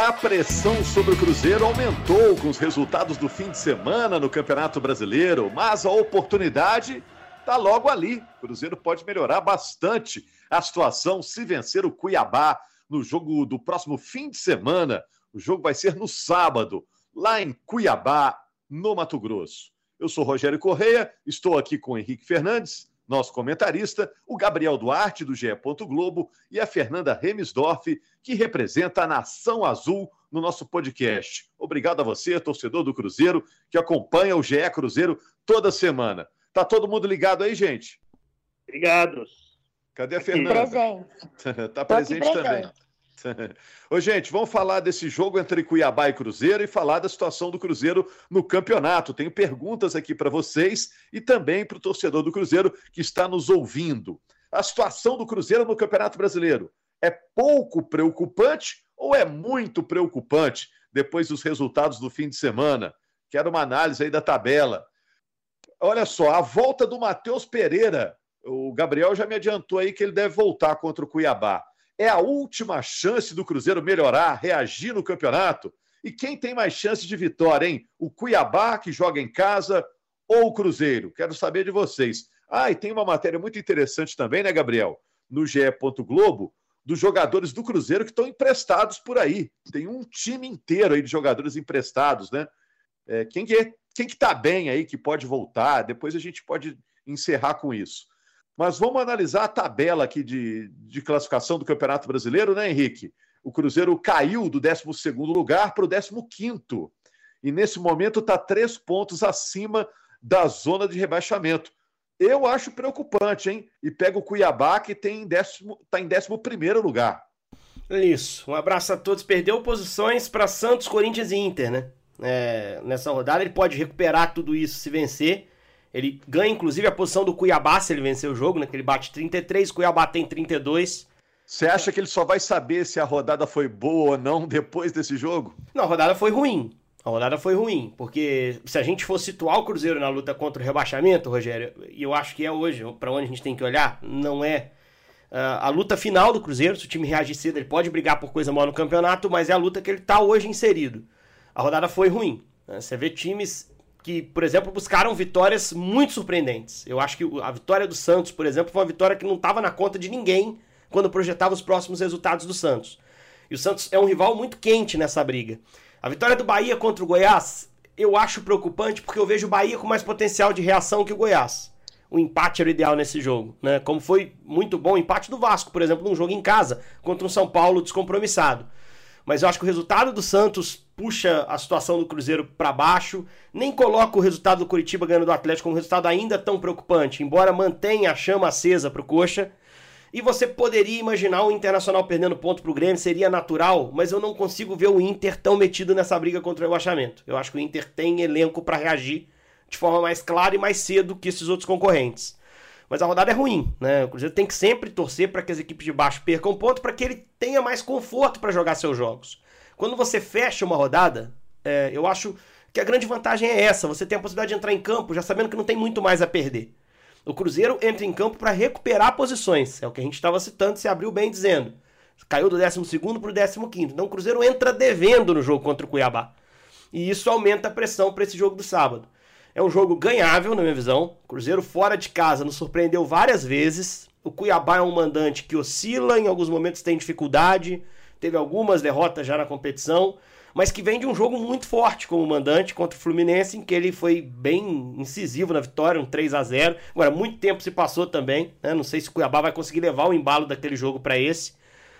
A pressão sobre o Cruzeiro aumentou com os resultados do fim de semana no Campeonato Brasileiro, mas a oportunidade está logo ali. O Cruzeiro pode melhorar bastante a situação se vencer o Cuiabá no jogo do próximo fim de semana. O jogo vai ser no sábado, lá em Cuiabá, no Mato Grosso. Eu sou Rogério Correia, estou aqui com Henrique Fernandes, nosso comentarista, o Gabriel Duarte, do GE. Globo, e a Fernanda Remisdorf, que representa a Nação Azul no nosso podcast. Obrigado a você, torcedor do Cruzeiro, que acompanha o GE Cruzeiro toda semana. Tá todo mundo ligado aí, gente? Obrigado. Cadê a Fernanda? Presente. tá presente, presente. também. Ô, gente, vamos falar desse jogo entre Cuiabá e Cruzeiro e falar da situação do Cruzeiro no campeonato. Tenho perguntas aqui para vocês e também para o torcedor do Cruzeiro que está nos ouvindo. A situação do Cruzeiro no Campeonato Brasileiro é pouco preocupante ou é muito preocupante depois dos resultados do fim de semana? Quero uma análise aí da tabela. Olha só, a volta do Matheus Pereira. O Gabriel já me adiantou aí que ele deve voltar contra o Cuiabá. É a última chance do Cruzeiro melhorar, reagir no campeonato? E quem tem mais chance de vitória, hein? O Cuiabá, que joga em casa, ou o Cruzeiro? Quero saber de vocês. Ah, e tem uma matéria muito interessante também, né, Gabriel? No GE. Globo, dos jogadores do Cruzeiro que estão emprestados por aí. Tem um time inteiro aí de jogadores emprestados, né? É, quem que é, quem que tá bem aí, que pode voltar? Depois a gente pode encerrar com isso. Mas vamos analisar a tabela aqui de, de classificação do Campeonato Brasileiro, né, Henrique? O Cruzeiro caiu do 12 lugar para o 15. E nesse momento está três pontos acima da zona de rebaixamento. Eu acho preocupante, hein? E pega o Cuiabá, que está em 11 lugar. Isso. Um abraço a todos. Perdeu posições para Santos, Corinthians e Inter, né? É, nessa rodada ele pode recuperar tudo isso se vencer. Ele ganha, inclusive, a posição do Cuiabá se ele vencer o jogo, né? Que ele bate 33, Cuiabá tem 32. Você acha que ele só vai saber se a rodada foi boa ou não depois desse jogo? Não, a rodada foi ruim. A rodada foi ruim, porque se a gente for situar o Cruzeiro na luta contra o rebaixamento, Rogério, e eu acho que é hoje, para onde a gente tem que olhar, não é uh, a luta final do Cruzeiro. Se o time reagir cedo, ele pode brigar por coisa maior no campeonato, mas é a luta que ele está hoje inserido. A rodada foi ruim. Né? Você vê times que, por exemplo, buscaram vitórias muito surpreendentes. Eu acho que a vitória do Santos, por exemplo, foi uma vitória que não estava na conta de ninguém quando projetava os próximos resultados do Santos. E o Santos é um rival muito quente nessa briga. A vitória do Bahia contra o Goiás, eu acho preocupante porque eu vejo o Bahia com mais potencial de reação que o Goiás. O empate era o ideal nesse jogo, né? Como foi muito bom o empate do Vasco, por exemplo, num jogo em casa contra um São Paulo descompromissado. Mas eu acho que o resultado do Santos puxa a situação do Cruzeiro para baixo. Nem coloca o resultado do Curitiba ganhando do Atlético como um resultado ainda tão preocupante, embora mantenha a chama acesa para o Coxa. E você poderia imaginar o Internacional perdendo ponto pro Grêmio, seria natural, mas eu não consigo ver o Inter tão metido nessa briga contra o rebaixamento. Eu acho que o Inter tem elenco para reagir de forma mais clara e mais cedo que esses outros concorrentes. Mas a rodada é ruim, né? O Cruzeiro tem que sempre torcer para que as equipes de baixo percam ponto para que ele tenha mais conforto para jogar seus jogos. Quando você fecha uma rodada, é, eu acho que a grande vantagem é essa: você tem a possibilidade de entrar em campo já sabendo que não tem muito mais a perder. O Cruzeiro entra em campo para recuperar posições. É o que a gente estava citando, se abriu bem dizendo. Caiu do 12 para o 15. Então o Cruzeiro entra devendo no jogo contra o Cuiabá. E isso aumenta a pressão para esse jogo do sábado. É um jogo ganhável, na minha visão. O Cruzeiro fora de casa nos surpreendeu várias vezes. O Cuiabá é um mandante que oscila, em alguns momentos tem dificuldade. Teve algumas derrotas já na competição mas que vem de um jogo muito forte como mandante contra o Fluminense, em que ele foi bem incisivo na vitória, um 3 a 0 Agora, muito tempo se passou também, né? não sei se o Cuiabá vai conseguir levar o embalo daquele jogo para esse.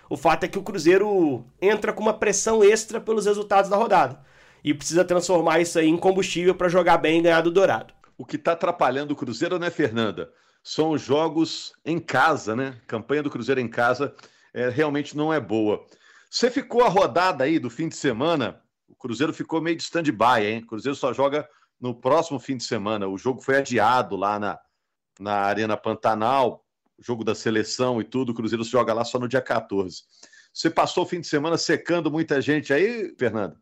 O fato é que o Cruzeiro entra com uma pressão extra pelos resultados da rodada e precisa transformar isso aí em combustível para jogar bem e ganhar do Dourado. O que está atrapalhando o Cruzeiro, né, Fernanda? são os jogos em casa, né? Campanha do Cruzeiro em casa é, realmente não é boa. Você ficou a rodada aí do fim de semana, o Cruzeiro ficou meio de stand-by, hein? O Cruzeiro só joga no próximo fim de semana. O jogo foi adiado lá na, na Arena Pantanal, jogo da seleção e tudo. O Cruzeiro se joga lá só no dia 14. Você passou o fim de semana secando muita gente aí, Fernanda?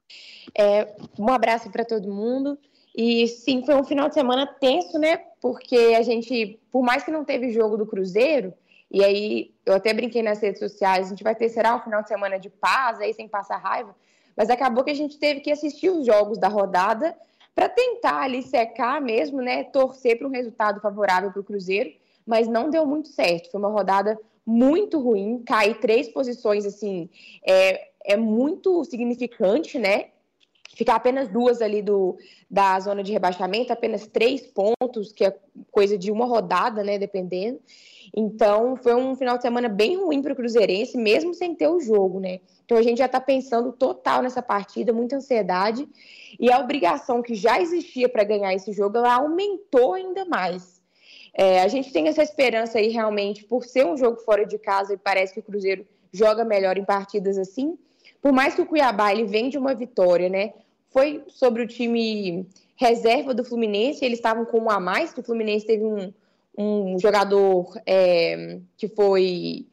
É, um abraço para todo mundo. E sim, foi um final de semana tenso, né? Porque a gente, por mais que não teve jogo do Cruzeiro, e aí eu até brinquei nas redes sociais, a gente vai ter, será um final de semana de paz, aí sem passar raiva, mas acabou que a gente teve que assistir os jogos da rodada para tentar ali secar mesmo, né? Torcer para um resultado favorável para o Cruzeiro, mas não deu muito certo. Foi uma rodada muito ruim, cair três posições, assim, é, é muito significante, né? ficar apenas duas ali do, da zona de rebaixamento, apenas três pontos, que é coisa de uma rodada, né, dependendo. Então, foi um final de semana bem ruim para o Cruzeirense, mesmo sem ter o jogo, né? Então, a gente já está pensando total nessa partida, muita ansiedade, e a obrigação que já existia para ganhar esse jogo, ela aumentou ainda mais. É, a gente tem essa esperança aí, realmente, por ser um jogo fora de casa, e parece que o Cruzeiro joga melhor em partidas assim, por mais que o Cuiabá ele vem de uma vitória, né? foi sobre o time reserva do Fluminense, eles estavam com um a mais, que o Fluminense teve um, um jogador é, que foi,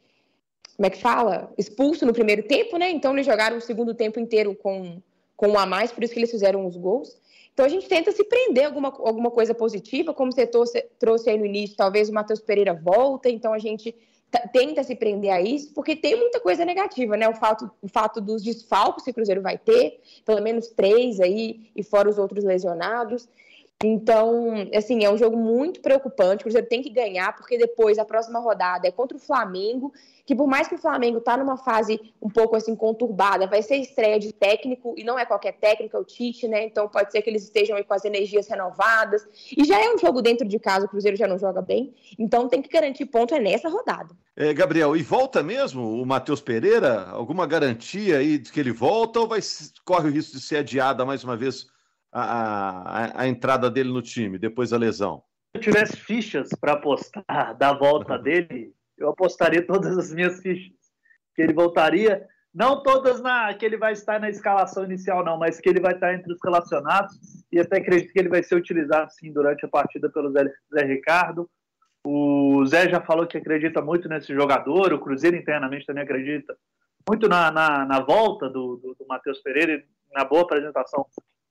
como é que fala? Expulso no primeiro tempo, né? Então eles jogaram o segundo tempo inteiro com, com um a mais, por isso que eles fizeram os gols. Então a gente tenta se prender alguma, alguma coisa positiva, como você trouxe, aí no início, talvez o Matheus Pereira volta, então a gente tenta se prender a isso, porque tem muita coisa negativa, né? O fato, o fato dos desfalques que o Cruzeiro vai ter, pelo menos três aí, e fora os outros lesionados. Então, assim, é um jogo muito preocupante. O Cruzeiro tem que ganhar, porque depois a próxima rodada é contra o Flamengo, que por mais que o Flamengo tá numa fase um pouco assim conturbada, vai ser estreia de técnico, e não é qualquer técnico, é o Tite, né? Então pode ser que eles estejam aí com as energias renovadas. E já é um jogo dentro de casa, o Cruzeiro já não joga bem. Então tem que garantir ponto é nessa rodada. É, Gabriel, e volta mesmo o Matheus Pereira? Alguma garantia aí de que ele volta ou vai corre o risco de ser adiada mais uma vez? A, a, a entrada dele no time depois da lesão? Se eu tivesse fichas para apostar da volta dele, eu apostaria todas as minhas fichas. Que ele voltaria, não todas na que ele vai estar na escalação inicial, não, mas que ele vai estar entre os relacionados. E até acredito que ele vai ser utilizado sim durante a partida pelo Zé, Zé Ricardo. O Zé já falou que acredita muito nesse jogador, o Cruzeiro internamente também acredita muito na, na, na volta do, do, do Matheus Pereira, na boa apresentação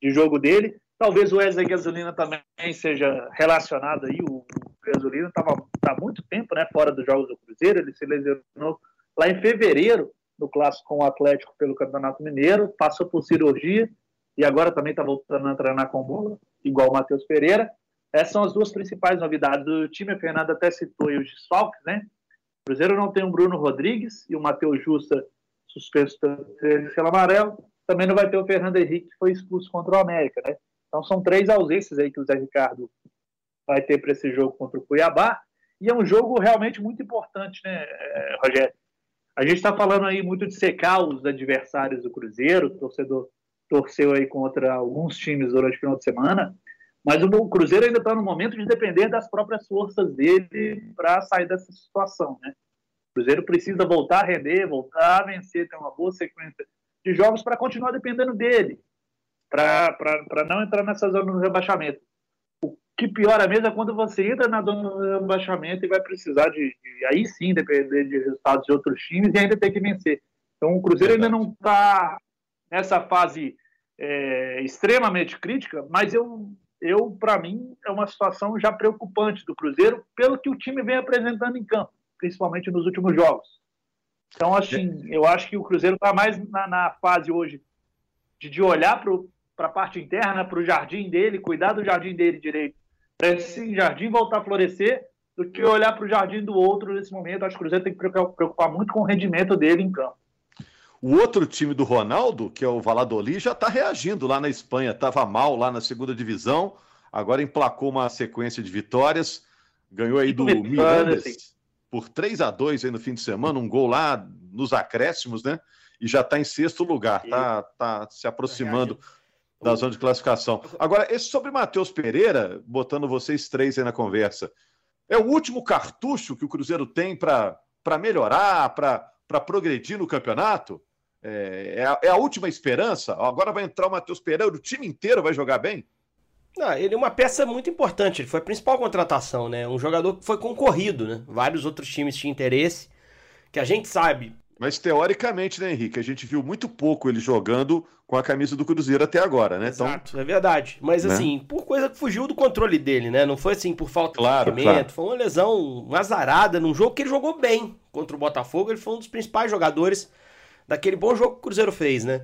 de jogo dele. Talvez o Wesley Gasolina também seja relacionado aí. O, Gasolina estava há muito tempo né, fora dos jogos do Cruzeiro. Ele se lesionou lá em fevereiro no clássico com o Atlético pelo Campeonato Mineiro, passou por cirurgia e agora também está voltando a treinar com bola, igual o Matheus Pereira. Essas são as duas principais novidades do time. A Fernanda até citou os desfalques, né? O Cruzeiro não tem o Bruno Rodrigues e o Matheus Justa suspenso pelo amarelo também não vai ter o Fernando Henrique, que foi expulso contra o América, né? Então são três ausências aí que o Zé Ricardo vai ter para esse jogo contra o Cuiabá. E é um jogo realmente muito importante, né, é, Rogério? A gente está falando aí muito de secar os adversários do Cruzeiro, o torcedor torceu aí contra alguns times durante o final de semana, mas o Cruzeiro ainda está no momento de depender das próprias forças dele para sair dessa situação, né? O Cruzeiro precisa voltar a render, voltar a vencer, ter uma boa sequência de jogos para continuar dependendo dele, para não entrar nessa zona do rebaixamento. O que piora mesmo é quando você entra na zona do rebaixamento e vai precisar de, de aí sim depender de resultados de outros times e ainda ter que vencer. Então o Cruzeiro ainda não está nessa fase é, extremamente crítica, mas eu, eu para mim é uma situação já preocupante do Cruzeiro pelo que o time vem apresentando em campo, principalmente nos últimos jogos. Então, assim, eu acho que o Cruzeiro está mais na, na, fase hoje de, de olhar para a parte interna, para o jardim dele, cuidar do jardim dele direito, para esse jardim voltar a florescer, do que olhar para o jardim do outro nesse momento. Acho que o Cruzeiro tem que preocupar muito com o rendimento dele em campo. O outro time do Ronaldo, que é o Valladolid, já está reagindo lá na Espanha. Estava mal lá na segunda divisão, agora emplacou uma sequência de vitórias. Ganhou aí do Mirandes por 3 a 2 aí no fim de semana, um gol lá nos acréscimos, né? E já está em sexto lugar, tá, tá se aproximando da zona de classificação. Agora, esse sobre Matheus Pereira, botando vocês três aí na conversa, É o último cartucho que o Cruzeiro tem para melhorar, para progredir no campeonato? É, é, a, é, a, última esperança? Agora vai entrar o Matheus Pereira, o time inteiro vai jogar bem? Não, ele é uma peça muito importante, ele foi a principal contratação, né? Um jogador que foi concorrido, né? Vários outros times tinham interesse, que a gente sabe. Mas teoricamente, né, Henrique? A gente viu muito pouco ele jogando com a camisa do Cruzeiro até agora, né? Então, Exato, então... é verdade. Mas né? assim, por coisa que fugiu do controle dele, né? Não foi assim por falta claro, de movimento, claro. foi uma lesão, uma azarada num jogo que ele jogou bem contra o Botafogo, ele foi um dos principais jogadores daquele bom jogo que o Cruzeiro fez, né?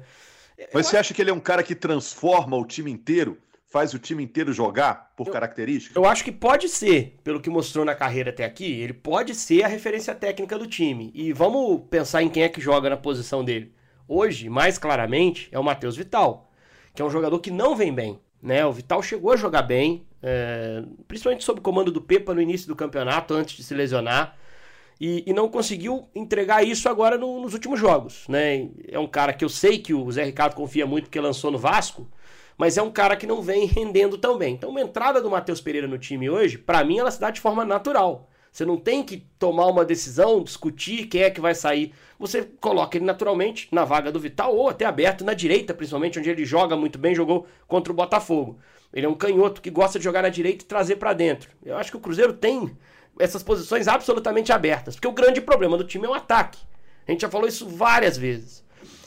Mas você acha que ele é um cara que transforma o time inteiro? Faz o time inteiro jogar por eu, característica? Eu acho que pode ser, pelo que mostrou na carreira até aqui, ele pode ser a referência técnica do time. E vamos pensar em quem é que joga na posição dele. Hoje, mais claramente, é o Matheus Vital, que é um jogador que não vem bem. Né? O Vital chegou a jogar bem, é, principalmente sob o comando do Pepa no início do campeonato, antes de se lesionar e, e não conseguiu entregar isso agora no, nos últimos jogos. Né? É um cara que eu sei que o Zé Ricardo confia muito porque lançou no Vasco, mas é um cara que não vem rendendo tão bem. Então, uma entrada do Matheus Pereira no time hoje, para mim, ela se dá de forma natural. Você não tem que tomar uma decisão, discutir quem é que vai sair. Você coloca ele naturalmente na vaga do Vital ou até aberto na direita, principalmente onde ele joga muito bem, jogou contra o Botafogo. Ele é um canhoto que gosta de jogar na direita e trazer para dentro. Eu acho que o Cruzeiro tem essas posições absolutamente abertas. Porque o grande problema do time é o ataque. A gente já falou isso várias vezes.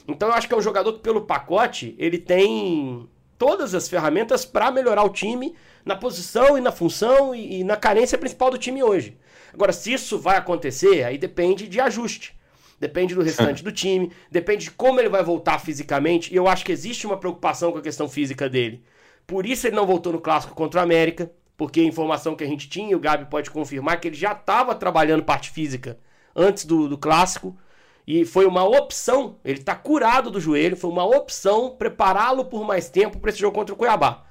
Então eu acho que é um jogador que, pelo pacote, ele tem todas as ferramentas para melhorar o time na posição e na função e, e, na carência principal do time hoje. Agora, se isso vai acontecer, aí depende de ajuste. Depende do restante do time, depende de como ele vai voltar fisicamente. E eu acho que existe uma preocupação com a questão física dele. Por isso ele não voltou no clássico contra o América porque a informação que a gente tinha, o Gabi pode confirmar, que ele já estava trabalhando parte física antes do, do clássico. E foi uma opção, ele está curado do joelho, foi uma opção prepará-lo por mais tempo para esse jogo contra o Cuiabá.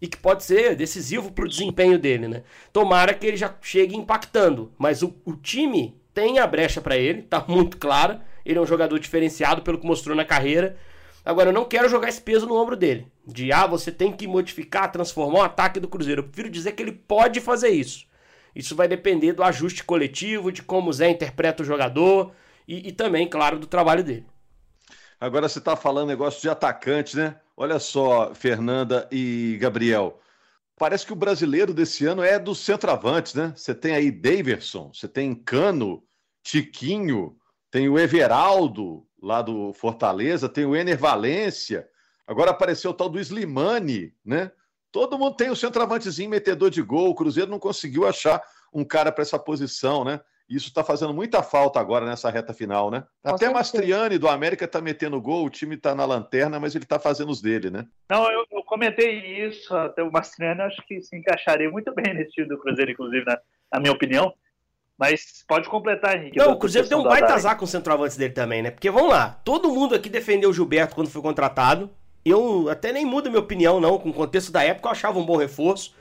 E que pode ser decisivo para o desempenho dele, né? Tomara que ele já chegue impactando. Mas o, o time tem a brecha para ele, tá muito clara. Ele é um jogador diferenciado pelo que mostrou na carreira. Agora, eu não quero jogar esse peso no ombro dele. De, ah, você tem que modificar, transformar o ataque do Cruzeiro. Eu prefiro dizer que ele pode fazer isso. Isso vai depender do ajuste coletivo, de como o Zé interpreta o jogador e, e também, claro, do trabalho dele. Agora você está falando negócio de atacante, né? Olha só, Fernanda e Gabriel. Parece que o brasileiro desse ano é dos centroavantes, né? Você tem aí Daverson, você tem Cano, Tiquinho, tem o Everaldo, lá do Fortaleza, tem o Ener Valência, agora apareceu o tal do Slimani, né? Todo mundo tem o centroavantezinho metedor de gol, o Cruzeiro não conseguiu achar um cara para essa posição, né? Isso está fazendo muita falta agora nessa reta final, né? Com Até o Mastriani do América está metendo gol, o time está na lanterna, mas ele está fazendo os dele, né? Não, eu, eu, comentei isso, até o Mastriani acho que se encaixaria muito bem nesse time do Cruzeiro, inclusive, na, na minha opinião. Mas pode completar, Henrique. Não, o Cruzeiro tem um baita azar com o centroavante dele também, né? Porque vamos lá, todo mundo aqui defendeu o Gilberto quando foi contratado. Eu até nem mudo minha opinião, não. Com o contexto da época, eu achava um bom reforço.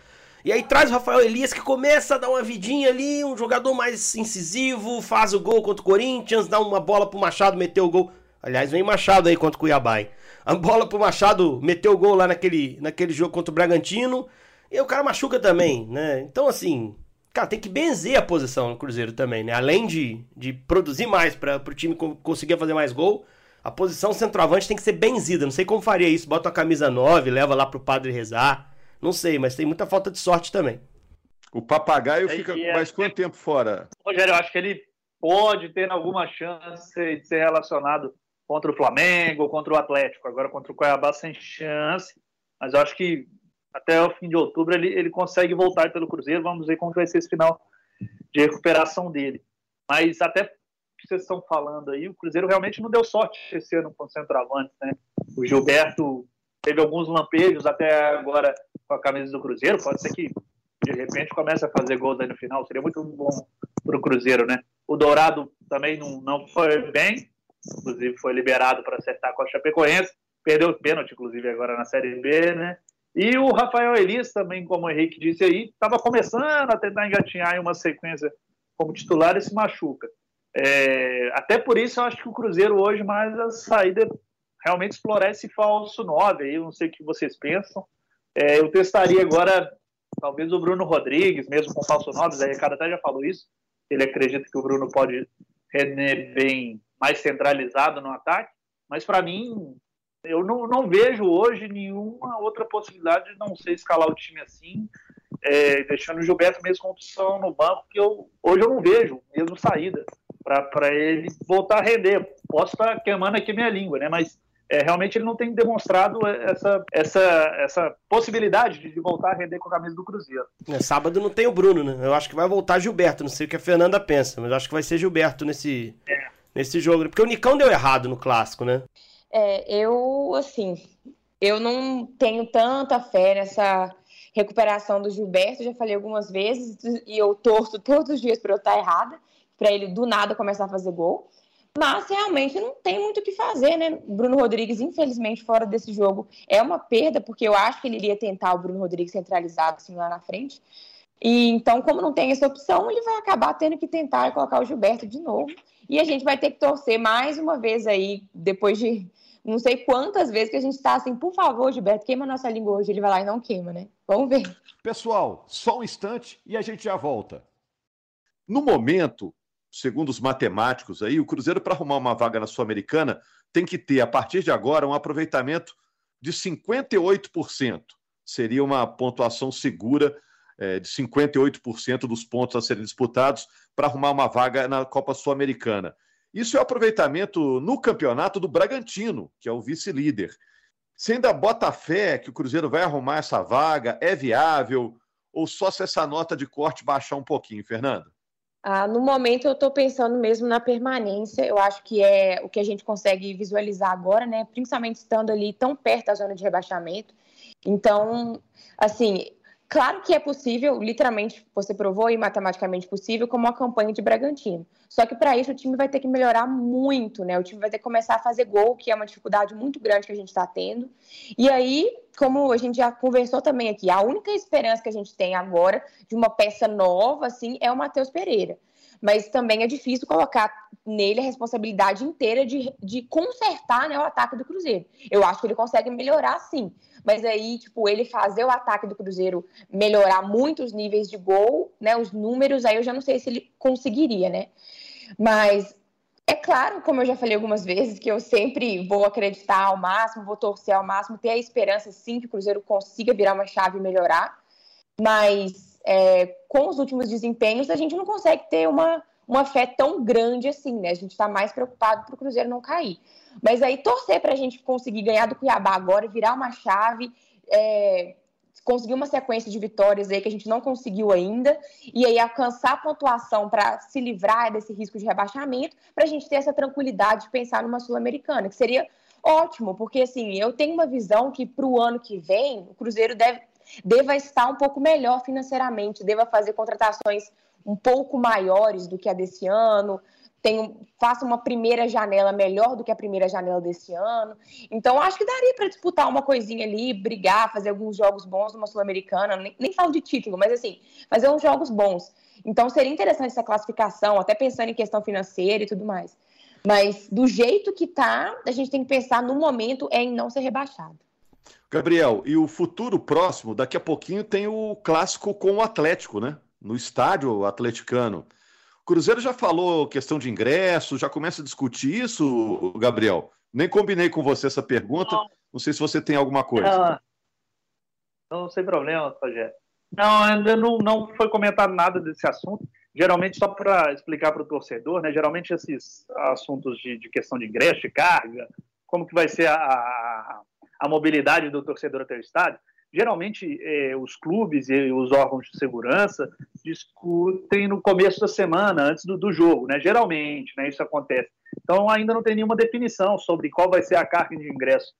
E aí traz o Rafael Elias que começa a dar uma vidinha ali, um jogador mais incisivo, faz o gol contra o Corinthians, dá uma bola pro Machado, meteu o gol. Aliás, vem Machado aí contra o Cuiabá. Hein? A bola pro Machado, meteu o gol lá naquele, naquele jogo contra o Bragantino. E o cara machuca também, né? Então, assim, Cara, tem que benzer a posição no Cruzeiro também, né? Além de, de produzir mais para o time conseguir fazer mais gol, a posição centroavante tem que ser benzida. Não sei como faria isso. Bota a camisa 9, leva lá pro padre rezar. Não sei, mas tem muita falta de sorte também. O papagaio é, fica é, mais quanto tempo fora? Rogério, eu acho que ele pode ter alguma chance de ser relacionado contra o Flamengo, contra o Atlético. Agora contra o Cuiabá sem chance. Mas eu acho que até o fim de outubro ele, ele consegue voltar pelo Cruzeiro. Vamos ver como vai ser esse final de recuperação dele. Mas até que vocês estão falando aí, o Cruzeiro realmente não deu sorte esse ano com o centroavante, né? O Gilberto teve alguns lampejos até agora com a camisa do Cruzeiro. Pode ser que de repente comece a fazer gols aí no final. Seria muito bom para o Cruzeiro, né? O Dourado também não, não foi bem, inclusive foi liberado para acertar com a Chapecoense. Perdeu o pênalti, inclusive, agora na Série B, né? E o Rafael Elias também, como o Henrique disse aí, estava começando a tentar engatinhar em uma sequência como titular e se machuca. É, até por isso eu acho que o Cruzeiro hoje mais a saída realmente explorar esse falso 9 aí, não sei o que vocês pensam. É, eu testaria agora talvez o Bruno Rodrigues, mesmo com falso nomes, aí o cara até já falou isso, ele acredita que o Bruno pode render bem mais centralizado no ataque, mas para mim, eu não, não, vejo hoje nenhuma outra possibilidade de não ser escalar o time assim, é, deixando o Gilberto mesmo com opção no banco, que eu, hoje eu não vejo mesmo saída para ele voltar a render. Posso estar queimando aqui minha língua, né? Mas é, realmente ele não tem demonstrado essa, essa, essa possibilidade de voltar a render com a camisa do Cruzeiro. É, sábado não tem o Bruno, né? Eu acho que vai voltar Gilberto. Não sei o que a Fernanda pensa, mas acho que vai ser Gilberto nesse, é. nesse jogo. Porque o Nicão deu errado no clássico, né? É, eu, assim, eu não tenho tanta fé nessa recuperação do Gilberto. Já falei algumas vezes e eu torço todos os dias para eu estar errada, para ele do nada começar a fazer gol. Mas realmente não tem muito o que fazer, né? Bruno Rodrigues, infelizmente, fora desse jogo é uma perda, porque eu acho que ele iria tentar o Bruno Rodrigues centralizado assim lá na frente. E então, como não tem essa opção, ele vai acabar tendo que tentar colocar o Gilberto de novo. E a gente vai ter que torcer mais uma vez aí, depois de não sei quantas vezes que a gente está assim, por favor, Gilberto, queima nossa língua hoje. Ele vai lá e não queima, né? Vamos ver. Pessoal, só um instante e a gente já volta. No momento, segundo os matemáticos aí, o Cruzeiro, para arrumar uma vaga na Sul-Americana, tem que ter, a partir de agora, um aproveitamento de 58%. Seria uma pontuação segura é, de 58% dos pontos a serem disputados para arrumar uma vaga na Copa Sul-Americana. Isso é o aproveitamento no campeonato do Bragantino, que é o vice-líder. Você ainda bota fé que o Cruzeiro vai arrumar essa vaga? É viável? Ou só se essa nota de corte baixar um pouquinho, Fernanda? Ah, no momento eu estou pensando mesmo na permanência. Eu acho que é o que a gente consegue visualizar agora, né? Principalmente estando ali tão perto da zona de rebaixamento. Então, assim, Claro que é possível, literalmente você provou e matematicamente possível, como a campanha de Bragantino. Só que para isso o time vai ter que melhorar muito, né? O time vai ter que começar a fazer gol, que é uma dificuldade muito grande que a gente está tendo. E aí, como a gente já conversou também aqui, a única esperança que a gente tem agora de uma peça nova, assim, é o Matheus Pereira mas também é difícil colocar nele a responsabilidade inteira de, de consertar né, o ataque do Cruzeiro. Eu acho que ele consegue melhorar sim, mas aí, tipo, ele fazer o ataque do Cruzeiro melhorar muito os níveis de gol, né, os números, aí eu já não sei se ele conseguiria, né? Mas é claro, como eu já falei algumas vezes, que eu sempre vou acreditar ao máximo, vou torcer ao máximo, ter a esperança sim que o Cruzeiro consiga virar uma chave e melhorar, mas é, com os últimos desempenhos, a gente não consegue ter uma, uma fé tão grande assim, né? A gente está mais preocupado para o Cruzeiro não cair. Mas aí torcer para a gente conseguir ganhar do Cuiabá agora, virar uma chave, é, conseguir uma sequência de vitórias aí que a gente não conseguiu ainda, e aí alcançar a pontuação para se livrar desse risco de rebaixamento, para a gente ter essa tranquilidade de pensar numa Sul-Americana, que seria ótimo, porque assim, eu tenho uma visão que para o ano que vem o Cruzeiro deve deva estar um pouco melhor financeiramente, deva fazer contratações um pouco maiores do que a desse ano, tem, faça uma primeira janela melhor do que a primeira janela desse ano. Então, acho que daria para disputar uma coisinha ali, brigar, fazer alguns jogos bons numa Sul-Americana. Nem, nem falo de título, mas assim, fazer uns jogos bons. Então, seria interessante essa classificação, até pensando em questão financeira e tudo mais. Mas, do jeito que tá, a gente tem que pensar no momento é em não ser rebaixado. Gabriel, e o futuro próximo, daqui a pouquinho tem o clássico com o Atlético, né? No estádio atleticano. O Cruzeiro já falou questão de ingresso, já começa a discutir isso, Gabriel? Nem combinei com você essa pergunta. Não, sei se você tem alguma coisa. Não, não sem problema, Rogério. Não, ainda não, não foi comentado nada desse assunto. Geralmente, só para explicar para o torcedor, né? Geralmente esses assuntos de, de, questão de ingresso, de carga, como que vai ser a, a mobilidade do torcedor até o estádio, geralmente eh, os clubes e os órgãos de segurança discutem no começo da semana, antes do, do jogo, né? Geralmente, né? Isso acontece. Então ainda não tem nenhuma definição sobre qual vai ser a carga de ingressos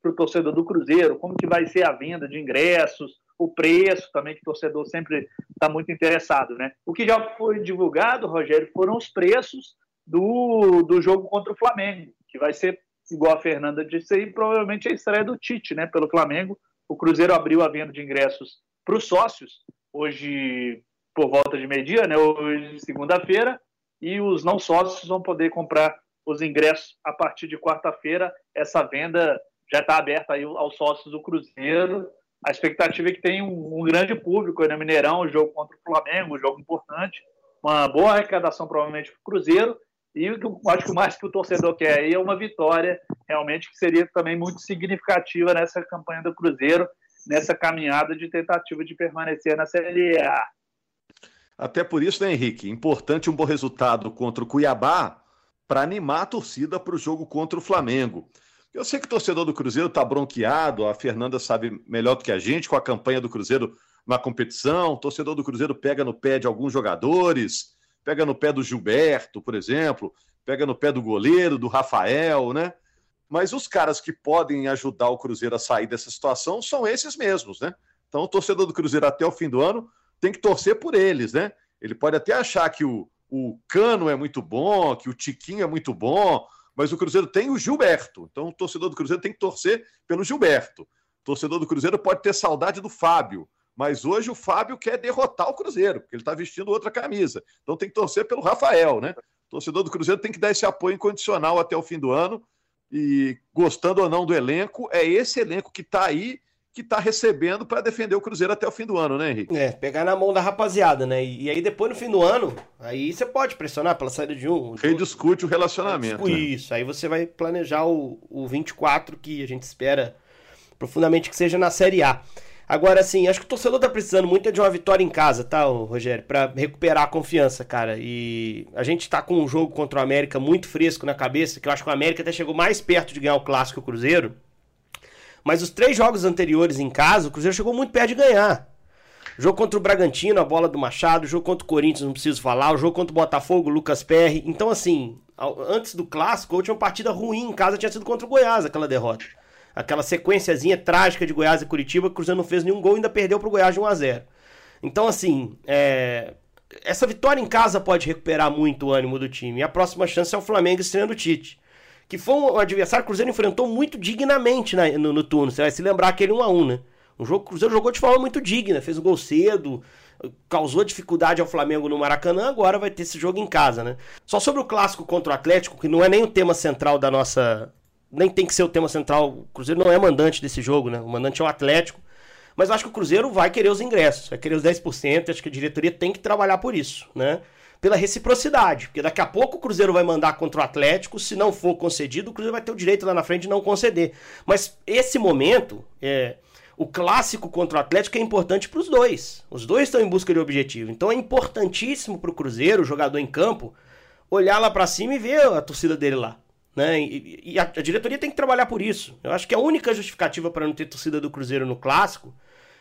para o torcedor do Cruzeiro, como que vai ser a venda de ingressos, o preço também, que o torcedor sempre está muito interessado, né? O que já foi divulgado, Rogério, foram os preços do, do jogo contra o Flamengo, que vai ser igual a Fernanda disse aí, provavelmente a estreia do Tite, né, pelo Flamengo. O Cruzeiro abriu a venda de ingressos para os sócios, hoje por volta de meio-dia, né, hoje segunda-feira, e os não sócios vão poder comprar os ingressos a partir de quarta-feira. Essa venda já está aberta aí aos sócios do Cruzeiro. a expectativa é que tenha um, um grande público no Mineirão, um jogo contra o Flamengo, um jogo importante, uma boa arrecadação provavelmente para o Cruzeiro, e eu acho que o mais que o torcedor quer aí é uma vitória, realmente, que seria também muito significativa nessa campanha do Cruzeiro, nessa caminhada de tentativa de permanecer na Série A. Até por isso, né, Henrique? Importante um bom resultado contra o Cuiabá para animar a torcida para o jogo contra o Flamengo. Eu sei que o torcedor do Cruzeiro está bronqueado, a Fernanda sabe melhor do que a gente com a campanha do Cruzeiro na competição. O torcedor do Cruzeiro pega no pé de alguns jogadores, pega no pé do Gilberto, por exemplo, pega no pé do goleiro, do Rafael, né? Mas os caras que podem ajudar o Cruzeiro a sair dessa situação são esses mesmos, né? Então o torcedor do Cruzeiro até o fim do ano tem que torcer por eles, né? Ele pode até achar que o, o Cano é muito bom, que o Tiquinho é muito bom, mas o Cruzeiro tem o Gilberto. Então o torcedor do Cruzeiro tem que torcer pelo Gilberto. O torcedor do Cruzeiro pode ter saudade do Fábio, mas hoje o Fábio quer derrotar o Cruzeiro, porque ele está vestindo outra camisa. Então tem que torcer pelo Rafael, né? O torcedor do Cruzeiro tem que dar esse apoio incondicional até o fim do ano. E gostando ou não do elenco, é esse elenco que está aí que está recebendo para defender o Cruzeiro até o fim do ano, né, Henrique? É, pegar na mão da rapaziada, né? E, aí depois no fim do ano, aí você pode pressionar pela saída de um. Rediscute o relacionamento. Né? Isso, aí você vai planejar o, o 24 que a gente espera profundamente que seja na Série A. Agora, assim, acho que o torcedor tá precisando muito de uma vitória em casa, tá, Rogério? para recuperar a confiança, cara. E a gente tá com um jogo contra o América muito fresco na cabeça, que eu acho que o América até chegou mais perto de ganhar o clássico o Cruzeiro. Mas os três jogos anteriores em casa, o Cruzeiro chegou muito perto de ganhar. Jogo contra o Bragantino, a bola do Machado. Jogo contra o Corinthians, não preciso falar. O jogo contra o Botafogo, Lucas Perry. Então, assim, antes do clássico, a última partida ruim em casa tinha sido contra o Goiás, aquela derrota. Aquela sequenciazinha trágica de Goiás e Curitiba, que o Cruzeiro não fez nenhum gol e ainda perdeu pro Goiás de 1x0. Então, assim, é... essa vitória em casa pode recuperar muito o ânimo do time. E a próxima chance é o Flamengo estreando o Tite que foi um adversário que o Cruzeiro enfrentou muito dignamente na, no, no, turno. Você vai se lembrar aquele 1x1, né? Um jogo o Cruzeiro jogou de forma muito digna, fez um gol cedo, causou dificuldade ao Flamengo no Maracanã, agora vai ter esse jogo em casa, né? Só sobre o clássico contra o Atlético, que não é nem o tema central da nossa. Nem tem que ser o tema central. O Cruzeiro não é mandante desse jogo, né? O mandante é o Atlético. Mas eu acho que o Cruzeiro vai querer os ingressos, vai querer os 10%. Acho que a diretoria tem que trabalhar por isso, né? pela reciprocidade, porque daqui a pouco o Cruzeiro vai mandar contra o Atlético, se não for concedido, o Cruzeiro vai ter o direito lá na frente de não conceder. Mas esse momento, é, o clássico contra o Atlético é importante para os dois. Os dois estão em busca de objetivo. Então é importantíssimo para o Cruzeiro, o jogador em campo, olhar lá para cima e ver a torcida dele lá. Né? E, e a, a diretoria tem que trabalhar por isso. Eu acho que a única justificativa para não ter torcida do Cruzeiro no clássico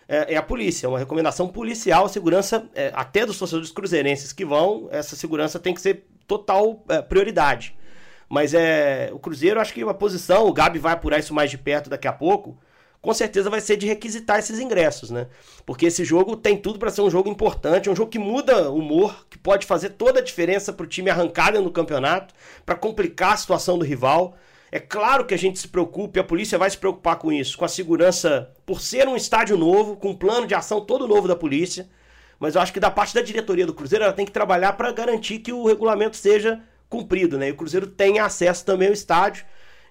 é, é a polícia, é uma recomendação policial, segurança é, até dos torcedores cruzeirenses que vão, essa segurança tem que ser total é, prioridade. Mas é o Cruzeiro, acho que a posição, o Gabi vai apurar isso mais de perto daqui a pouco, com certeza vai ser de requisitar esses ingressos, né? Porque esse jogo tem tudo para ser um jogo importante, um jogo que muda o humor, que pode fazer toda a diferença para o time arrancado no campeonato, para complicar a situação do rival. É claro que a gente se preocupa, e a polícia vai se preocupar com isso, com a segurança, por ser um estádio novo, com um plano de ação todo novo da polícia. Mas eu acho que da parte da diretoria do Cruzeiro, ela tem que trabalhar para garantir que o regulamento seja cumprido, né? E o Cruzeiro tenha acesso também ao estádio.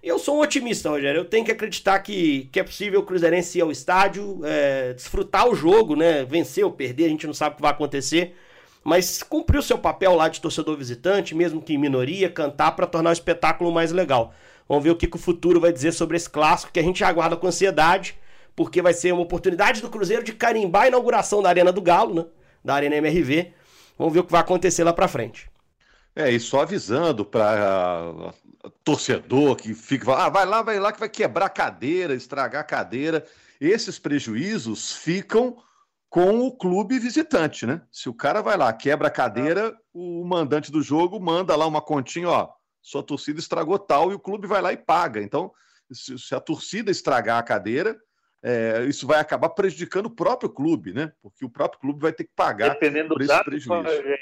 Eu sou um otimista, Rogério. Eu tenho que acreditar que, que é possível o Cruzeirense ir ao estádio, é, desfrutar o jogo, né? Vencer ou perder, a gente não sabe o que vai acontecer. Mas cumprir o seu papel lá de torcedor visitante, mesmo que em minoria, cantar para tornar o espetáculo mais legal. Vamos ver o que, que o futuro vai dizer sobre esse clássico que a gente aguarda com ansiedade, porque vai ser uma oportunidade do Cruzeiro de carimbar a inauguração da Arena do Galo, né? Da Arena MRV. Vamos ver o que vai acontecer lá para frente. É, e só avisando para uh, torcedor que fica, ah, vai lá, vai lá que vai quebrar cadeira, estragar cadeira. Esses prejuízos ficam com o clube visitante, né? Se o cara vai lá, quebra a cadeira, o mandante do jogo manda lá uma continha, ó, sua torcida estragou tal e o clube vai lá e paga. Então, se, a torcida estragar a cadeira, é, isso vai acabar prejudicando o próprio clube, né? Porque o próprio clube vai ter que pagar Dependendo por esse prejuízo. Pode,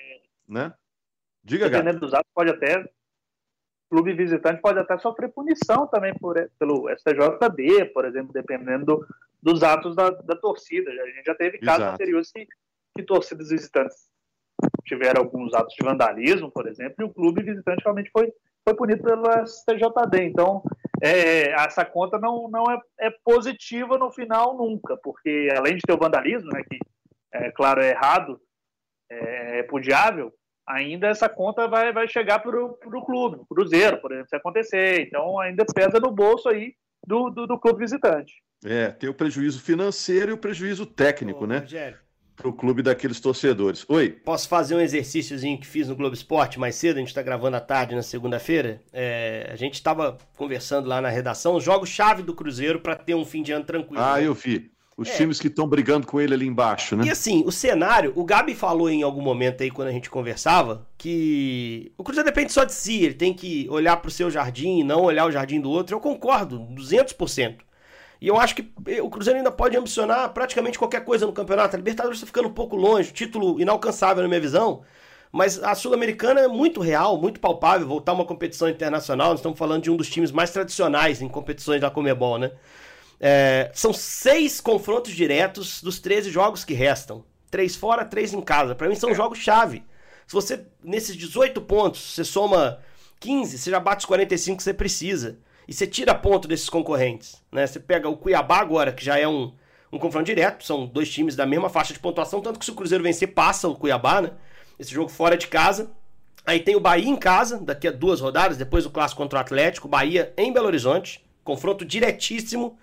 né? Diga, Dependendo dos atos, pode até. O clube visitante pode até sofrer punição também por, pelo STJD, por exemplo, dependendo do, dos atos da, da, torcida. A gente já teve casos Exato. anteriores que, que torcidas visitantes tiveram alguns atos de vandalismo, por exemplo, e o clube visitante realmente foi foi punido pelo STJD. Então, é, essa conta não, não é, é, positiva no final nunca, porque além de ter o vandalismo, né, que é claro é errado, é repudiável, ainda essa conta vai, vai chegar para o clube, o Cruzeiro, por exemplo, se acontecer. Então ainda pesa no bolso aí do, do, do clube visitante. É, tem o prejuízo financeiro e o prejuízo técnico, Ô, né? Rogério. Para o clube daqueles torcedores. Oi. Posso fazer um exercíciozinho que fiz no Globo Esporte mais cedo? A gente está gravando à tarde na segunda-feira. É, a gente estava conversando lá na redação os jogos-chave do Cruzeiro para ter um fim de ano tranquilo. Ah, né? eu vi. Os é. times que estão brigando com ele ali embaixo, né? E assim, o cenário, o Gabi falou em algum momento aí quando a gente conversava que o Cruzeiro depende só de si, ele tem que olhar para o seu jardim e não olhar o jardim do outro. Eu concordo, 200%. E eu acho que o Cruzeiro ainda pode ambicionar praticamente qualquer coisa no campeonato. A Libertadores está ficando um pouco longe, título inalcançável na minha visão. Mas a Sul-Americana é muito real, muito palpável. Voltar a uma competição internacional, nós estamos falando de um dos times mais tradicionais em competições da Comebol, né? É, são seis confrontos diretos dos 13 jogos que restam. Três fora, três em casa. Para mim são jogos-chave. Se você, nesses 18 pontos, você soma 15, você já bate os 45 que você precisa. E você tira ponto desses concorrentes. Né? Você pega o Cuiabá agora, que já é um, um confronto direto. São dois times da mesma faixa de pontuação. Tanto que se o Cruzeiro vencer, passa o Cuiabá, né? Esse jogo fora de casa. Aí tem o Bahia em casa, daqui a duas rodadas, depois o clássico contra o Atlético. Bahia em Belo Horizonte. Confronto diretíssimo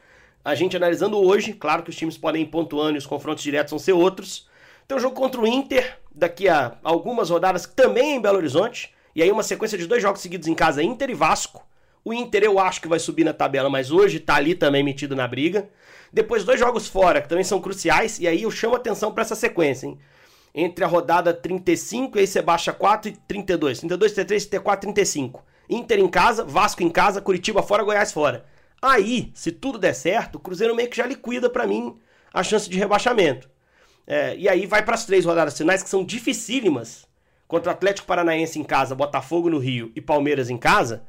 a gente analisando hoje, claro que os times podem ir pontuando e os confrontos diretos vão ser outros. Tem o jogo contra o Inter, daqui a algumas rodadas, também em Belo Horizonte. E aí uma sequência de dois jogos seguidos em casa, Inter e Vasco. O Inter eu acho que vai subir na tabela, mas hoje tá ali também metido na briga. Depois dois jogos fora, que também são cruciais, e aí eu chamo atenção para essa sequência, hein? Entre a rodada 35, aí você baixa 4 e 32. 32, 33, 34, 35. Inter em casa, Vasco em casa, Curitiba fora, Goiás fora. Aí, se tudo der certo, o Cruzeiro meio que já liquida para mim a chance de rebaixamento. É, e aí vai para as três rodadas finais que são dificílimas contra Atlético Paranaense em casa, Botafogo no Rio e Palmeiras em casa,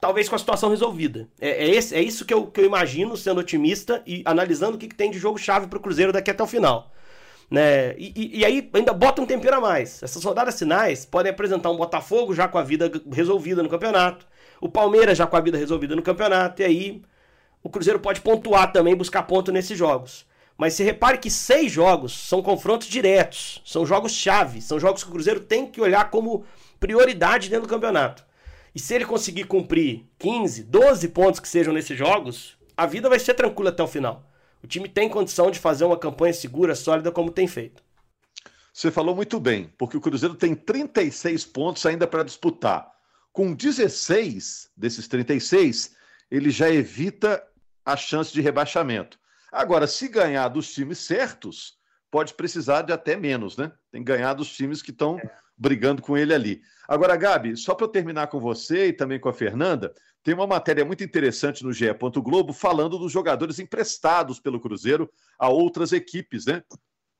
talvez com a situação resolvida. É, é, esse, é isso que eu, que eu imagino, sendo otimista e analisando o que, que tem de jogo-chave para o Cruzeiro daqui até o final. Né? E, e, e, aí ainda bota um tempero a mais. Essas rodadas finais podem apresentar um Botafogo já com a vida resolvida no campeonato. O Palmeiras já com a vida resolvida no campeonato. E aí o Cruzeiro pode pontuar também, buscar ponto nesses jogos. Mas se repare que seis jogos são confrontos diretos, são jogos-chave, são jogos que o Cruzeiro tem que olhar como prioridade dentro do campeonato. E se ele conseguir cumprir 15, 12 pontos que sejam nesses jogos, a vida vai ser tranquila até o final. O time tem condição de fazer uma campanha segura, sólida, como tem feito. Você falou muito bem, porque o Cruzeiro tem 36 pontos ainda para disputar. Com 16 desses 36, ele já evita a chance de rebaixamento. Agora, se ganhar dos times certos, pode precisar de até menos, né? Tem que ganhar dos times que estão brigando com ele ali. Agora, Gabi, só para eu terminar com você e também com a Fernanda, tem uma matéria muito interessante no GE. Globo falando dos jogadores emprestados pelo Cruzeiro a outras equipes, né?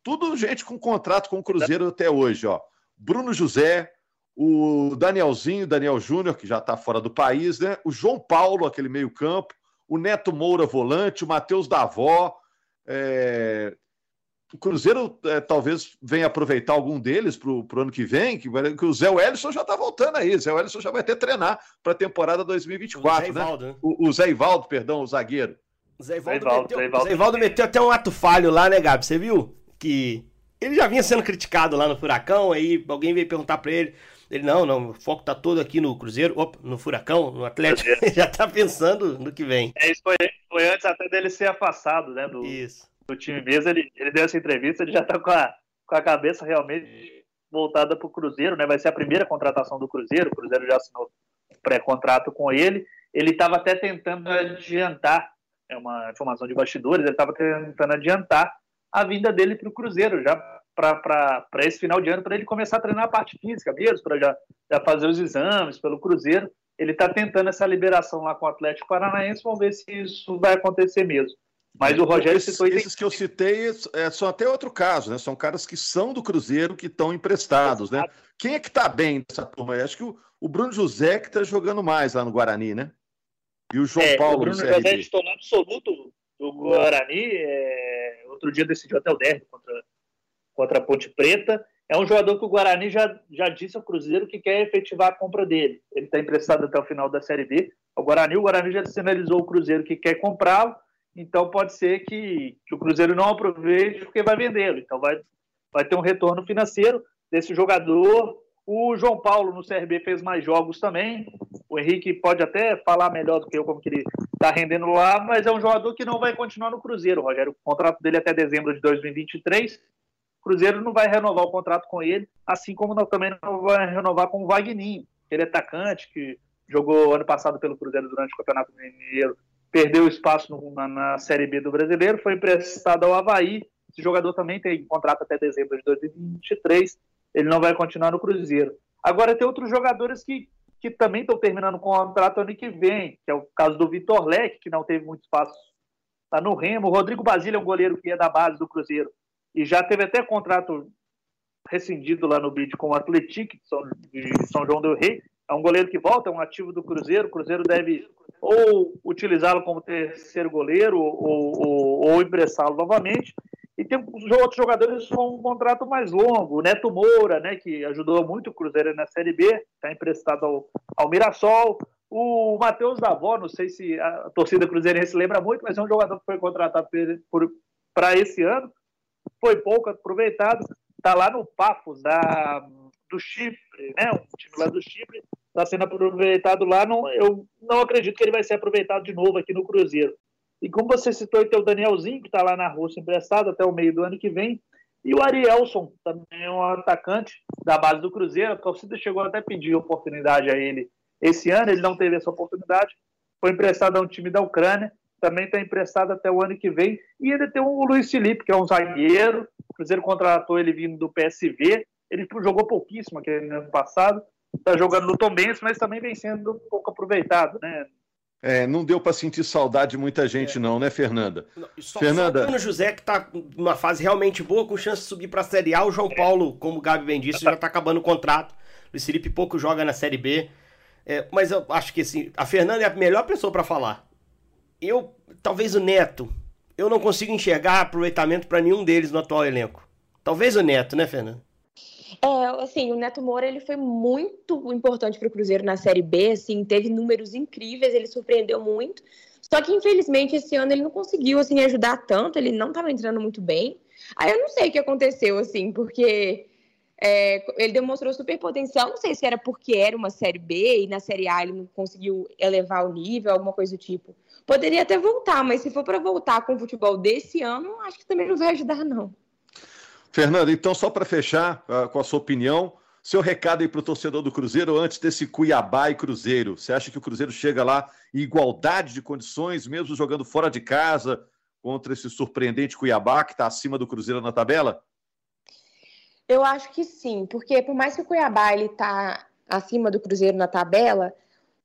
Tudo gente com contrato com o Cruzeiro até hoje, ó. Bruno José, o Danielzinho, Daniel Júnior, que já está fora do país, né? O João Paulo, aquele meio-campo, o Neto Moura, volante, o Matheus Davó. É... O Cruzeiro é, talvez venha aproveitar algum deles para o ano que vem, que, que o Zé Wellison já está voltando aí. O Zé Wellison já vai ter treinar para a temporada 2024, o né? Ivaldo, né? O, o Zé Ivaldo, perdão, o zagueiro. O Zé Ivaldo, Zé Ivaldo, meteu, Zé Ivaldo. Zé Ivaldo meteu até um ato falho lá, né, Gabi? Você viu? Que ele já vinha sendo criticado lá no Furacão, aí alguém veio perguntar para ele ele, não, não, o foco tá todo aqui no Cruzeiro, opa, no Furacão, no Atlético. já tá pensando no que vem. É, isso foi, foi antes até dele ser afastado, né, do, isso. do time mesmo. Ele, ele deu essa entrevista, ele já tá com a, com a cabeça realmente voltada pro Cruzeiro, né? Vai ser a primeira contratação do Cruzeiro, o Cruzeiro já assinou pré-contrato com ele. Ele estava até tentando adiantar, é uma informação de bastidores, ele estava tentando adiantar a vinda dele para o Cruzeiro, já para esse final de ano, para ele começar a treinar a parte física mesmo, para já, já fazer os exames pelo Cruzeiro. Ele está tentando essa liberação lá com o Atlético Paranaense, vamos ver se isso vai acontecer mesmo. Mas o Rogério esses, citou... Esses que eu citei é, são até outro caso, né? São caras que são do Cruzeiro, que estão emprestados, né? Quem é que está bem nessa turma aí? Acho que o, o Bruno José que está jogando mais lá no Guarani, né? E o João é, Paulo o Bruno José é titular absoluto do Guarani. É, outro dia decidiu até o derby contra a Ponte Preta. É um jogador que o Guarani já, já disse ao Cruzeiro que quer efetivar a compra dele. Ele está emprestado até o final da Série B. O Guarani, o Guarani já sinalizou o Cruzeiro que quer comprá-lo, então pode ser que, que o Cruzeiro não aproveite porque vai vendê-lo. Então vai, vai ter um retorno financeiro desse jogador. O João Paulo no CRB fez mais jogos também. O Henrique pode até falar melhor do que eu como que ele está rendendo lá, mas é um jogador que não vai continuar no Cruzeiro, Rogério. O contrato dele é até dezembro de 2023 Cruzeiro não vai renovar o contrato com ele, assim como não, também não vai renovar com o Vagninho, ele é atacante que jogou ano passado pelo Cruzeiro durante o Campeonato Mineiro, perdeu espaço no, na, na, Série B do Brasileiro, foi emprestado ao Havaí. Esse jogador também tem contrato até dezembro de 2023, ele não vai continuar no Cruzeiro. Agora tem outros jogadores que, que também estão terminando o contrato ano que vem, que é o caso do Vitor Leque, que não teve muito espaço lá no Remo. O Rodrigo Basílio é um goleiro que é da base do Cruzeiro e já teve até contrato rescindido lá no bid com o Atlético de São, João del Rei. É um goleiro que volta, é um ativo do Cruzeiro. O Cruzeiro deve ou utilizá-lo como terceiro goleiro ou, ou, ou emprestá-lo novamente. E tem outros jogadores com um contrato mais longo. O Neto Moura, né, que ajudou muito o Cruzeiro na Série B, está emprestado ao, ao Mirassol. O Matheus Davó, não sei se a torcida cruzeirense lembra muito, mas é um jogador que foi contratado para esse ano foi pouco aproveitado, está lá no Pafos da, do Chipre, né? O time lá do Chipre está sendo aproveitado lá. Não, eu não acredito que ele vai ser aproveitado de novo aqui no Cruzeiro. E como você citou, tem o Danielzinho, que está lá na Rússia emprestado até o meio do ano que vem. E o Arielson, também é um atacante da base do Cruzeiro. A torcida chegou até a pedir oportunidade a ele esse ano, ele não teve essa oportunidade. Foi emprestado a um time da Ucrânia também está emprestado até o ano que vem. E ainda tem o Luiz Felipe, que é um zagueiro. O Cruzeiro contratou ele vindo do PSV. Ele jogou pouquíssimo aquele ano passado. Está jogando no Tom Benz, mas também vem sendo um pouco aproveitado, né? É, não deu para sentir saudade de muita gente, é. não, né, Fernanda? Não, só, Fernanda. Só o José, que está numa fase realmente boa, com chance de subir para a Série A. O João Paulo, como o Gabi bem disse, já está acabando o contrato. O Luiz Felipe pouco joga na Série B. É, mas eu acho que assim, a Fernanda é a melhor pessoa para falar eu, talvez o Neto, eu não consigo enxergar aproveitamento para nenhum deles no atual elenco. Talvez o Neto, né, Fernanda? É, assim, o Neto Moura ele foi muito importante para o Cruzeiro na Série B, assim, teve números incríveis, ele surpreendeu muito. Só que infelizmente esse ano ele não conseguiu assim ajudar tanto, ele não estava entrando muito bem. Aí eu não sei o que aconteceu assim, porque é, ele demonstrou super potencial. Não sei se era porque era uma Série B e na Série A ele não conseguiu elevar o nível, alguma coisa do tipo. Poderia até voltar, mas se for para voltar com o futebol desse ano, acho que também não vai ajudar, não. Fernando, então, só para fechar uh, com a sua opinião, seu recado aí para o torcedor do Cruzeiro antes desse Cuiabá e Cruzeiro. Você acha que o Cruzeiro chega lá em igualdade de condições, mesmo jogando fora de casa, contra esse surpreendente Cuiabá que está acima do Cruzeiro na tabela? Eu acho que sim, porque por mais que o Cuiabá ele tá acima do Cruzeiro na tabela,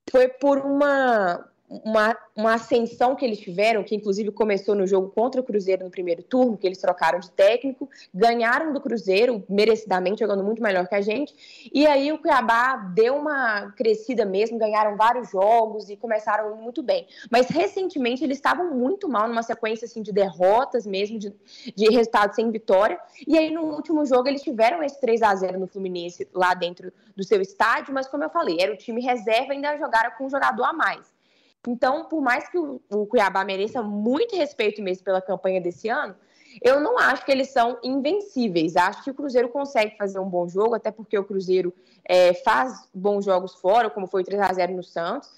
foi por uma uma, uma ascensão que eles tiveram, que inclusive começou no jogo contra o Cruzeiro no primeiro turno, que eles trocaram de técnico, ganharam do Cruzeiro merecidamente, jogando muito melhor que a gente. E aí o Cuiabá deu uma crescida mesmo, ganharam vários jogos e começaram muito bem. Mas recentemente eles estavam muito mal numa sequência assim de derrotas mesmo, de, de resultados sem vitória. E aí no último jogo eles tiveram esse 3 a 0 no Fluminense lá dentro do seu estádio, mas como eu falei, era o time reserva ainda jogaram com um jogador a mais. Então, por mais que o, o Cuiabá mereça muito respeito mesmo pela campanha desse ano, eu não acho que eles são invencíveis. Acho que o Cruzeiro consegue fazer um bom jogo, até porque o Cruzeiro é, faz bons jogos fora, como foi 3 a 0 no Santos.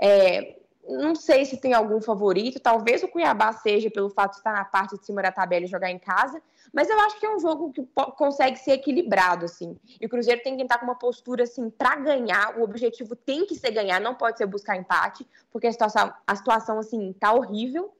É, não sei se tem algum favorito. Talvez o Cuiabá seja pelo fato de estar na parte de cima da tabela e jogar em casa. Mas eu acho que é um jogo que consegue ser equilibrado, assim. E o Cruzeiro tem que estar com uma postura, assim, para ganhar. O objetivo tem que ser ganhar, não pode ser buscar empate, porque a situação, a situação assim, tá horrível.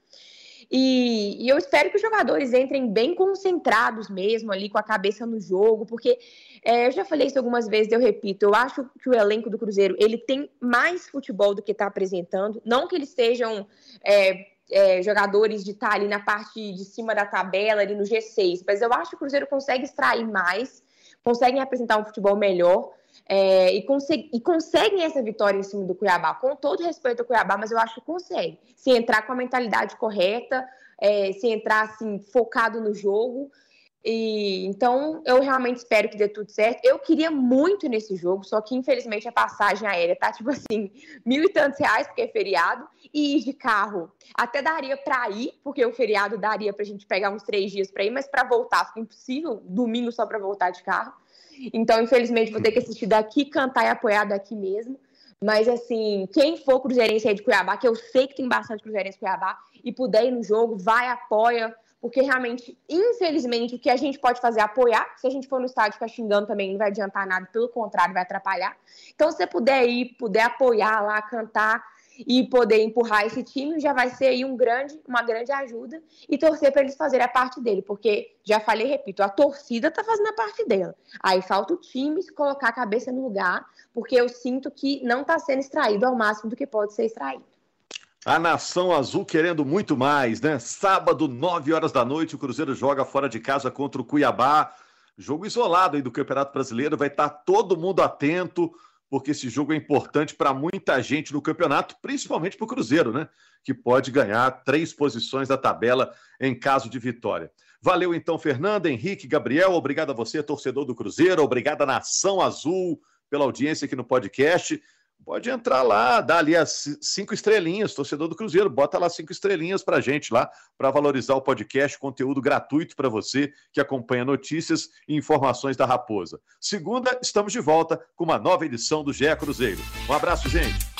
E, e, eu espero que os jogadores entrem bem concentrados mesmo ali, com a cabeça no jogo, porque é, eu já falei isso algumas vezes, eu repito, eu acho que o elenco do Cruzeiro ele tem mais futebol do que está apresentando, não que eles sejam é, é, jogadores de estar tá ali na parte de cima da tabela, ali no G6, mas eu acho que o Cruzeiro consegue extrair mais, conseguem apresentar um futebol melhor é, e, conseg e, conseguem essa vitória em cima do Cuiabá, com todo respeito ao Cuiabá, mas eu acho que consegue, se entrar com a mentalidade correta, é, se entrar assim, focado no jogo. E então eu realmente espero que dê tudo certo. Eu queria muito nesse jogo, só que infelizmente a passagem aérea tá tipo assim, mil e tantos reais, porque é feriado, e ir de carro até daria para ir, porque o feriado daria pra gente pegar uns três dias para ir, mas para voltar fica impossível, domingo só para voltar de carro. Então, infelizmente, vou ter que assistir daqui, cantar e apoiar daqui mesmo. Mas, assim, quem for cruzeirense aí de Cuiabá, que eu sei que tem bastante cruzeirense de Cuiabá, e puder ir no jogo, vai, apoia, porque realmente, infelizmente, o que a gente pode fazer é apoiar. Se a gente for no estádio ficar xingando também, não vai adiantar nada, pelo contrário, vai atrapalhar. Então, se você puder ir, puder apoiar lá, cantar e poder empurrar esse time, já vai ser aí um grande, uma grande ajuda e torcer para eles fazerem a parte dele, porque já falei, repito, a torcida está fazendo a parte dela. Aí falta o time se colocar a cabeça no lugar, porque eu sinto que não está sendo extraído ao máximo do que pode ser extraído. A Nação Azul querendo muito mais, né? Sábado, 9 horas da noite, o Cruzeiro joga fora de casa contra o Cuiabá. Jogo isolado aí do Campeonato Brasileiro, vai estar todo mundo atento porque esse jogo é importante para muita gente no campeonato, principalmente para o Cruzeiro, né? Que pode ganhar três posições da tabela em caso de vitória. Valeu então, Fernanda, Henrique, Gabriel. Obrigado a você, torcedor do Cruzeiro. Obrigado à Nação Azul pela audiência aqui no podcast pode entrar lá, dá ali as cinco estrelinhas, torcedor do Cruzeiro, bota lá cinco estrelinhas para gente lá, para valorizar o podcast, conteúdo gratuito para você que acompanha notícias e informações da Raposa. Segunda, estamos de volta com uma nova edição do GE Cruzeiro. Um abraço, gente.